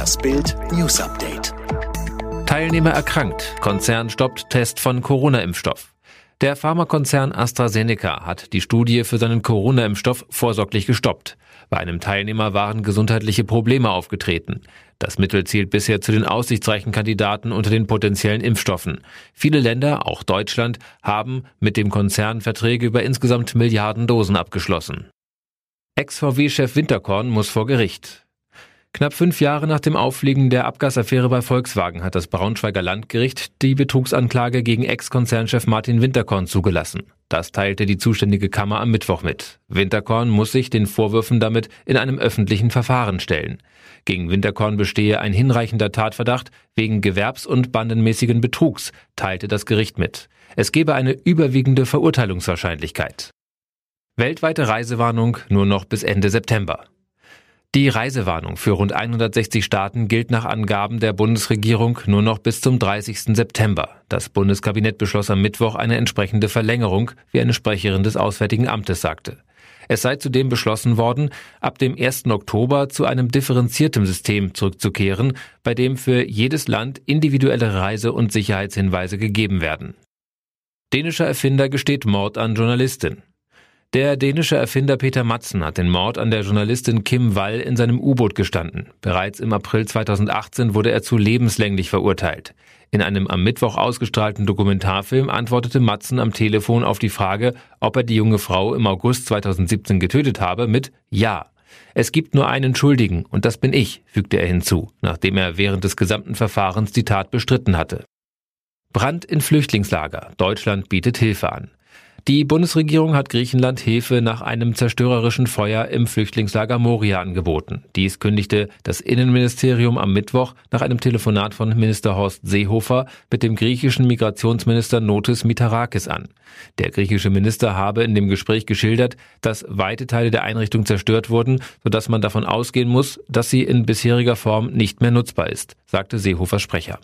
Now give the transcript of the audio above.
Das Bild News Update. Teilnehmer erkrankt. Konzern stoppt Test von Corona-Impfstoff. Der Pharmakonzern AstraZeneca hat die Studie für seinen Corona-Impfstoff vorsorglich gestoppt. Bei einem Teilnehmer waren gesundheitliche Probleme aufgetreten. Das Mittel zählt bisher zu den aussichtsreichen Kandidaten unter den potenziellen Impfstoffen. Viele Länder, auch Deutschland, haben mit dem Konzern Verträge über insgesamt Milliarden Dosen abgeschlossen. Ex-VW-Chef Winterkorn muss vor Gericht. Knapp fünf Jahre nach dem Auffliegen der Abgasaffäre bei Volkswagen hat das Braunschweiger Landgericht die Betrugsanklage gegen Ex-Konzernchef Martin Winterkorn zugelassen. Das teilte die zuständige Kammer am Mittwoch mit. Winterkorn muss sich den Vorwürfen damit in einem öffentlichen Verfahren stellen. Gegen Winterkorn bestehe ein hinreichender Tatverdacht wegen gewerbs- und bandenmäßigen Betrugs, teilte das Gericht mit. Es gebe eine überwiegende Verurteilungswahrscheinlichkeit. Weltweite Reisewarnung nur noch bis Ende September. Die Reisewarnung für rund 160 Staaten gilt nach Angaben der Bundesregierung nur noch bis zum 30. September. Das Bundeskabinett beschloss am Mittwoch eine entsprechende Verlängerung, wie eine Sprecherin des Auswärtigen Amtes sagte. Es sei zudem beschlossen worden, ab dem 1. Oktober zu einem differenzierten System zurückzukehren, bei dem für jedes Land individuelle Reise- und Sicherheitshinweise gegeben werden. Dänischer Erfinder gesteht Mord an Journalistin. Der dänische Erfinder Peter Matzen hat den Mord an der Journalistin Kim Wall in seinem U-Boot gestanden. Bereits im April 2018 wurde er zu lebenslänglich verurteilt. In einem am Mittwoch ausgestrahlten Dokumentarfilm antwortete Matzen am Telefon auf die Frage, ob er die junge Frau im August 2017 getötet habe, mit Ja. Es gibt nur einen Schuldigen, und das bin ich, fügte er hinzu, nachdem er während des gesamten Verfahrens die Tat bestritten hatte. Brand in Flüchtlingslager. Deutschland bietet Hilfe an. Die Bundesregierung hat Griechenland Hilfe nach einem zerstörerischen Feuer im Flüchtlingslager Moria angeboten. Dies kündigte das Innenministerium am Mittwoch nach einem Telefonat von Minister Horst Seehofer mit dem griechischen Migrationsminister Notis Mitarakis an. Der griechische Minister habe in dem Gespräch geschildert, dass weite Teile der Einrichtung zerstört wurden, sodass man davon ausgehen muss, dass sie in bisheriger Form nicht mehr nutzbar ist, sagte Seehofers Sprecher.